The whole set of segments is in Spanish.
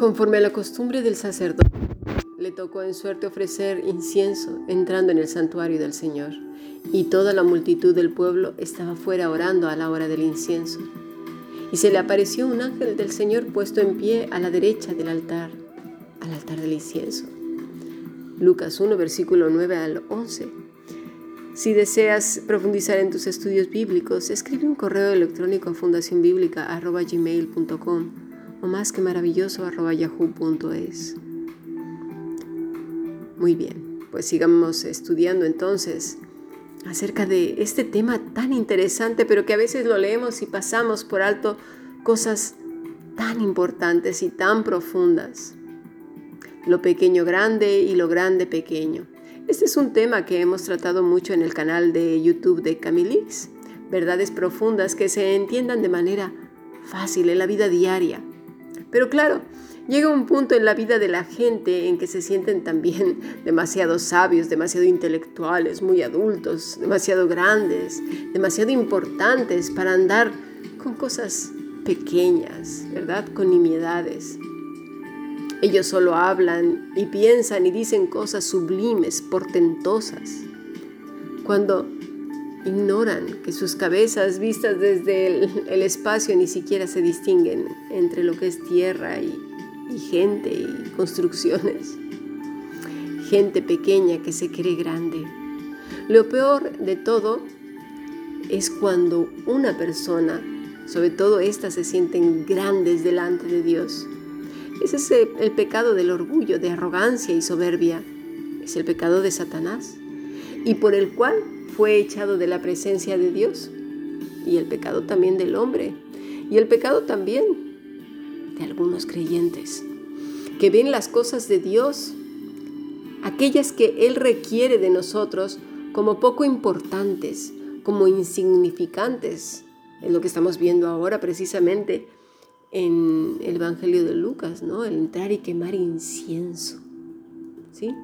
Conforme a la costumbre del sacerdote, le tocó en suerte ofrecer incienso entrando en el santuario del Señor, y toda la multitud del pueblo estaba fuera orando a la hora del incienso. Y se le apareció un ángel del Señor puesto en pie a la derecha del altar, al altar del incienso. Lucas 1, versículo 9 al 11. Si deseas profundizar en tus estudios bíblicos, escribe un correo electrónico a fundacionbiblica.gmail.com o más que maravilloso yahoo.es. Muy bien, pues sigamos estudiando entonces acerca de este tema tan interesante, pero que a veces lo leemos y pasamos por alto cosas tan importantes y tan profundas. Lo pequeño grande y lo grande pequeño. Este es un tema que hemos tratado mucho en el canal de YouTube de Camilix. Verdades profundas que se entiendan de manera fácil en la vida diaria. Pero claro, llega un punto en la vida de la gente en que se sienten también demasiado sabios, demasiado intelectuales, muy adultos, demasiado grandes, demasiado importantes para andar con cosas pequeñas, ¿verdad? Con nimiedades. Ellos solo hablan y piensan y dicen cosas sublimes, portentosas, cuando ignoran que sus cabezas vistas desde el, espacio ni siquiera se distinguen entre lo que es tierra y, gente y construcciones. Gente pequeña que se cree grande. Lo peor de todo es cuando una persona, sobre todo estas, se sienten grandes delante de Dios. Ese es el pecado del orgullo, de arrogancia y soberbia. Es el pecado de Satanás y por el cual fue echado de la presencia de Dios. Y el pecado también del hombre. Y el pecado también de algunos creyentes que ven las cosas de Dios, aquellas que Él requiere de nosotros, como poco importantes, como insignificantes. Es lo que estamos viendo ahora precisamente en el Evangelio de Lucas, ¿no? El entrar y quemar incienso. ¿Sí?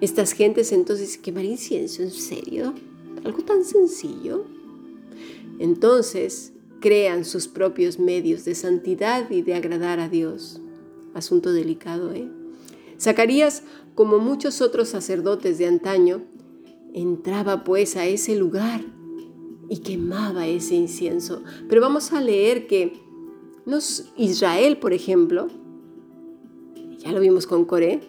Estas gentes entonces, ¿quemar incienso? ¿En serio? ¿Algo tan sencillo? Entonces crean sus propios medios de santidad y de agradar a Dios. Asunto delicado, ¿eh? Zacarías, como muchos otros sacerdotes de antaño, entraba pues a ese lugar y quemaba ese incienso. Pero vamos a leer que Israel, por ejemplo, ya lo vimos con Coré,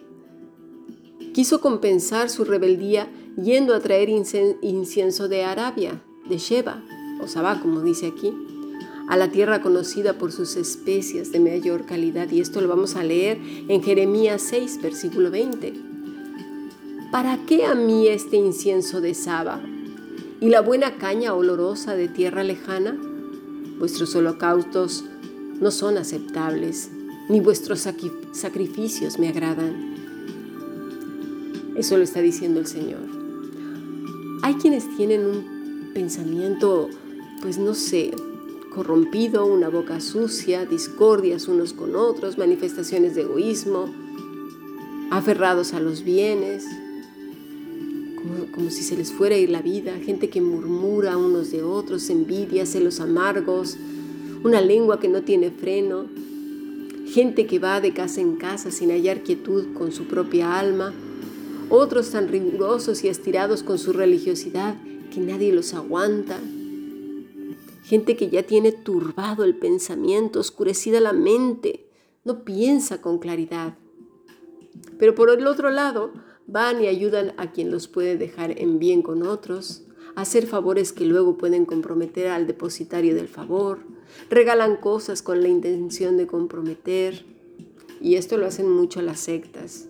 quiso compensar su rebeldía yendo a traer incienso de Arabia, de Sheba, o Sabá, como dice aquí, a la tierra conocida por sus especias de mayor calidad. Y esto lo vamos a leer en Jeremías 6, versículo 20. ¿Para qué a mí este incienso de Saba y la buena caña olorosa de tierra lejana? Vuestros holocaustos no son aceptables, ni vuestros sacrificios me agradan. Eso lo está diciendo el Señor. Hay quienes tienen un pensamiento, pues no sé, corrompido, una boca sucia, discordias unos con otros, manifestaciones de egoísmo, aferrados a los bienes, como, si se les fuera a ir la vida, gente que murmura unos de otros, envidia, celos amargos, una lengua que no tiene freno, gente que va de casa en casa sin hallar quietud con su propia alma, otros tan rigurosos y estirados con su religiosidad que nadie los aguanta. Gente que ya tiene turbado el pensamiento, oscurecida la mente, no piensa con claridad. Pero por el otro lado, van y ayudan a quien los puede dejar en bien con otros, hacer favores que luego pueden comprometer al depositario del favor, regalan cosas con la intención de comprometer, y esto lo hacen mucho las sectas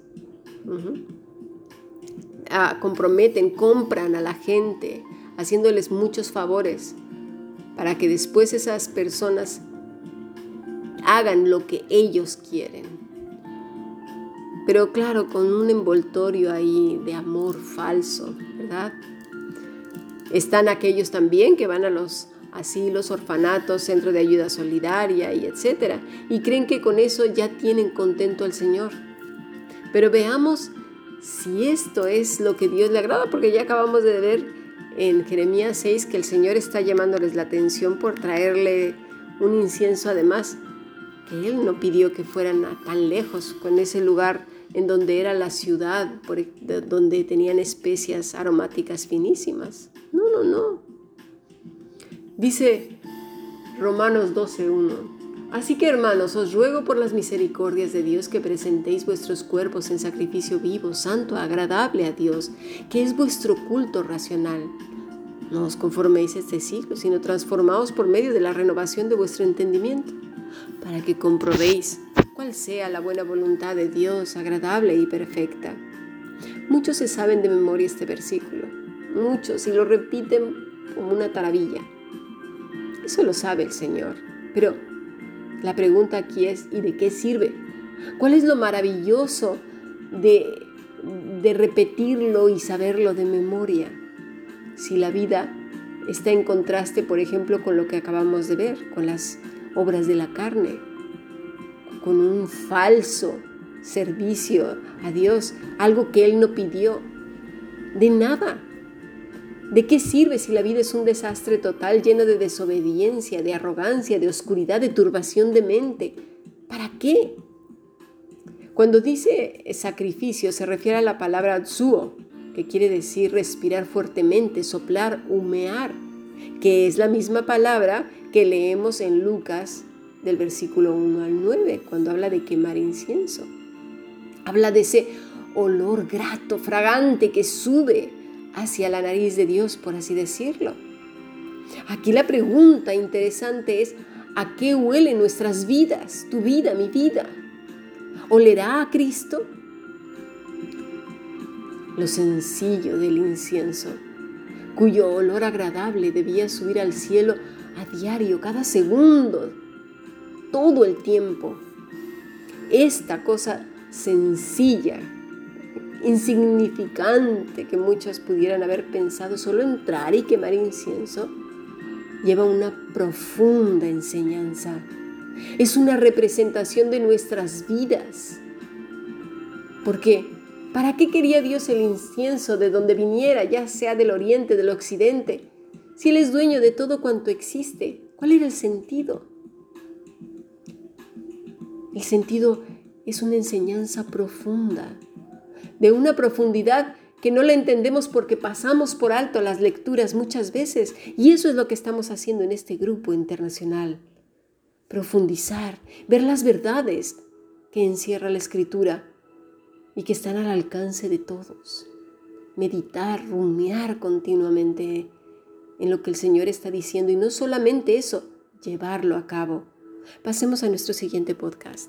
comprometen, compran a la gente, haciéndoles muchos favores, para que después esas personas hagan lo que ellos quieren. Pero claro, con un envoltorio ahí de amor falso, ¿verdad? Están aquellos también que van a los asilos, orfanatos, centro de ayuda solidaria y etcétera, y creen que con eso ya tienen contento al Señor. Pero veamos si esto es lo que Dios le agrada, porque ya acabamos de ver en Jeremías 6 que el Señor está llamándoles la atención por traerle un incienso además Él no pidió que fueran tan lejos con ese lugar en donde era la ciudad, donde tenían especias aromáticas finísimas. No, no, no. Dice Romanos 12.1. Así que hermanos, os ruego por las misericordias de Dios que presentéis vuestros cuerpos en sacrificio vivo, santo, agradable a Dios, que es vuestro culto racional. No os conforméis a este siglo, sino transformaos por medio de la renovación de vuestro entendimiento, para que comprobéis cuál sea la buena voluntad de Dios, agradable y perfecta. Muchos se saben de memoria este versículo, muchos, y lo repiten como una taravilla. Eso lo sabe el Señor, pero la pregunta aquí es, ¿y de qué sirve? ¿Cuál es lo maravilloso de, de repetirlo y saberlo de memoria? Si la vida está en contraste, por ejemplo, con lo que acabamos de ver, con las obras de la carne, con un falso servicio a Dios, algo que Él no pidió. De nada. ¿De qué sirve si la vida es un desastre total lleno de desobediencia, de arrogancia, de oscuridad, de turbación de mente? ¿Para qué? Cuando dice sacrificio se refiere a la palabra tsuo, que quiere decir respirar fuertemente, soplar, humear, que es la misma palabra que leemos en Lucas del versículo 1 al 9, cuando habla de quemar incienso. Habla de ese olor grato, fragante que sube hacia la nariz de Dios, por así decirlo. Aquí la pregunta interesante es, ¿a qué huelen nuestras vidas? Tu vida, mi vida. ¿Olerá a Cristo? Lo sencillo del incienso, cuyo olor agradable debía subir al cielo a diario, cada segundo, todo el tiempo. Esta cosa sencilla insignificante que muchos pudieran haber pensado solo entrar y quemar incienso, lleva una profunda enseñanza. Es una representación de nuestras vidas. Porque, ¿para qué quería Dios el incienso de donde viniera, ya sea del oriente, del occidente? Si Él es dueño de todo cuanto existe, ¿cuál era el sentido? El sentido es una enseñanza profunda de una profundidad que no la entendemos porque pasamos por alto las lecturas muchas veces. Y eso es lo que estamos haciendo en este grupo internacional. Profundizar, ver las verdades que encierra la escritura y que están al alcance de todos. Meditar, rumiar continuamente en lo que el Señor está diciendo y no solamente eso, llevarlo a cabo. Pasemos a nuestro siguiente podcast.